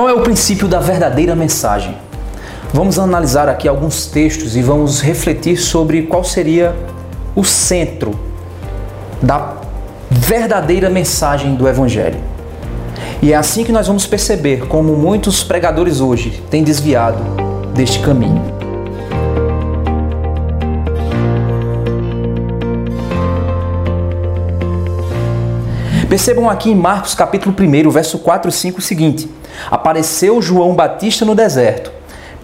Qual é o princípio da verdadeira mensagem? Vamos analisar aqui alguns textos e vamos refletir sobre qual seria o centro da verdadeira mensagem do Evangelho. E é assim que nós vamos perceber como muitos pregadores hoje têm desviado deste caminho. Percebam aqui em Marcos capítulo 1, verso 4 e 5 o seguinte: Apareceu João Batista no deserto,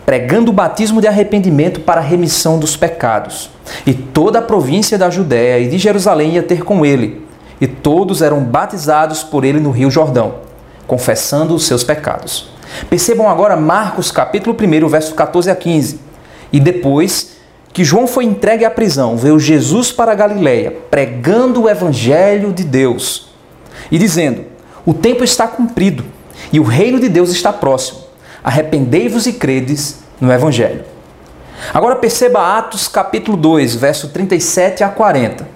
pregando o batismo de arrependimento para a remissão dos pecados. E toda a província da Judéia e de Jerusalém ia ter com ele, e todos eram batizados por ele no Rio Jordão, confessando os seus pecados. Percebam agora Marcos capítulo 1, verso 14 a 15. E depois que João foi entregue à prisão, veio Jesus para a Galiléia, pregando o evangelho de Deus e dizendo: O tempo está cumprido e o reino de Deus está próximo. Arrependei-vos e credes no evangelho. Agora perceba Atos capítulo 2, verso 37 a 40.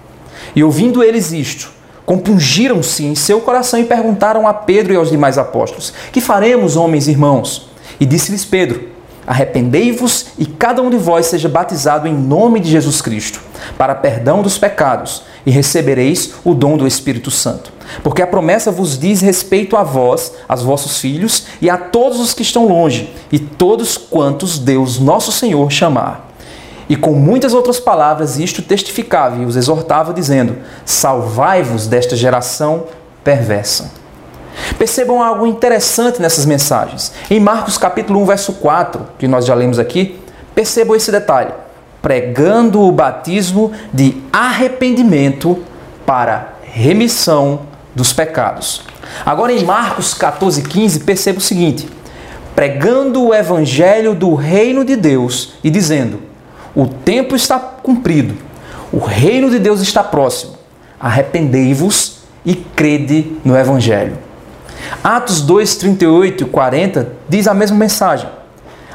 E ouvindo eles isto, compungiram-se em seu coração e perguntaram a Pedro e aos demais apóstolos: Que faremos, homens e irmãos? E disse-lhes Pedro: Arrependei-vos e cada um de vós seja batizado em nome de Jesus Cristo, para perdão dos pecados, e recebereis o dom do Espírito Santo. Porque a promessa vos diz respeito a vós, aos vossos filhos e a todos os que estão longe, e todos quantos Deus nosso Senhor chamar. E com muitas outras palavras isto testificava e os exortava, dizendo: Salvai-vos desta geração perversa. Percebam algo interessante nessas mensagens. Em Marcos capítulo 1, verso 4, que nós já lemos aqui, percebam esse detalhe. Pregando o batismo de arrependimento para remissão dos pecados. Agora em Marcos 14, 15, perceba o seguinte: pregando o evangelho do reino de Deus e dizendo: o tempo está cumprido, o reino de Deus está próximo, arrependei-vos e crede no evangelho. Atos 2, 38 e 40 diz a mesma mensagem.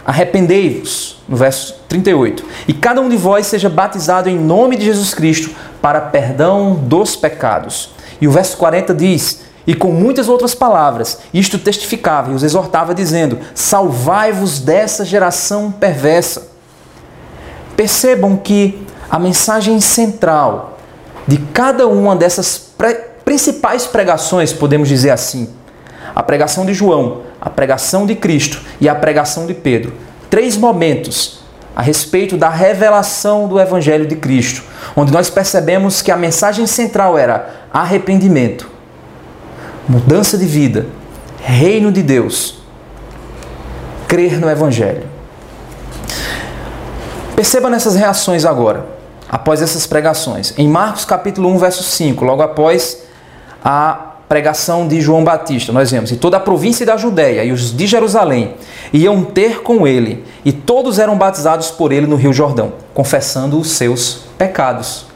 Arrependei-vos, no verso 38, e cada um de vós seja batizado em nome de Jesus Cristo para perdão dos pecados e o verso 40 diz: E com muitas outras palavras, isto testificava e os exortava, dizendo: Salvai-vos dessa geração perversa. Percebam que a mensagem central de cada uma dessas pre principais pregações, podemos dizer assim, a pregação de João, a pregação de Cristo e a pregação de Pedro, três momentos a respeito da revelação do Evangelho de Cristo, onde nós percebemos que a mensagem central era arrependimento, mudança de vida, reino de Deus, crer no Evangelho. Perceba nessas reações agora, após essas pregações. Em Marcos capítulo 1, verso 5, logo após a pregação de João Batista, nós vemos, e toda a província da Judéia e os de Jerusalém iam ter com ele, e todos eram batizados por ele no Rio Jordão, confessando os seus pecados.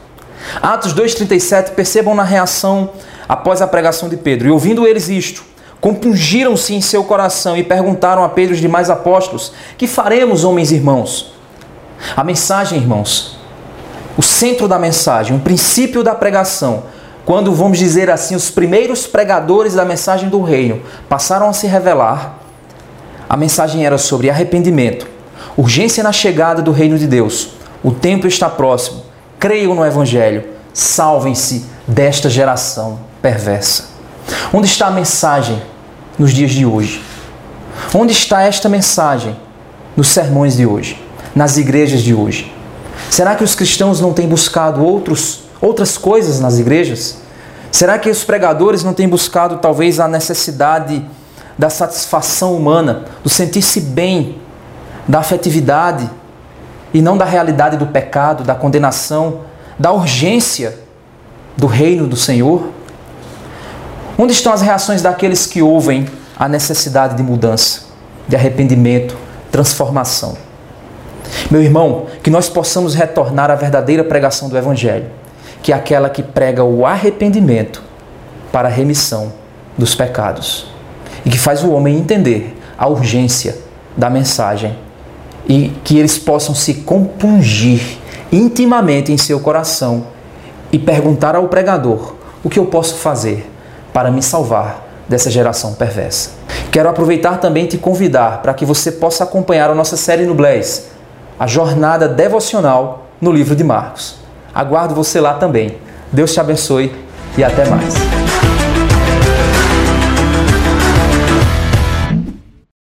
Atos 2,37, percebam na reação após a pregação de Pedro, e ouvindo eles isto, compungiram-se em seu coração e perguntaram a Pedro e os demais apóstolos: Que faremos, homens e irmãos? A mensagem, irmãos, o centro da mensagem, o princípio da pregação, quando, vamos dizer assim, os primeiros pregadores da mensagem do reino passaram a se revelar, a mensagem era sobre arrependimento, urgência na chegada do reino de Deus, o tempo está próximo, creiam no Evangelho, salvem-se desta geração perversa. Onde está a mensagem nos dias de hoje? Onde está esta mensagem nos sermões de hoje, nas igrejas de hoje? Será que os cristãos não têm buscado outros outras coisas nas igrejas? Será que os pregadores não têm buscado talvez a necessidade da satisfação humana, do sentir-se bem, da afetividade e não da realidade do pecado, da condenação, da urgência do reino do Senhor? Onde estão as reações daqueles que ouvem a necessidade de mudança, de arrependimento, transformação? Meu irmão, que nós possamos retornar à verdadeira pregação do Evangelho que é aquela que prega o arrependimento para a remissão dos pecados e que faz o homem entender a urgência da mensagem e que eles possam se compungir intimamente em seu coração e perguntar ao pregador: o que eu posso fazer para me salvar dessa geração perversa. Quero aproveitar também te convidar para que você possa acompanhar a nossa série no Blaze, a jornada devocional no livro de Marcos. Aguardo você lá também. Deus te abençoe e até mais.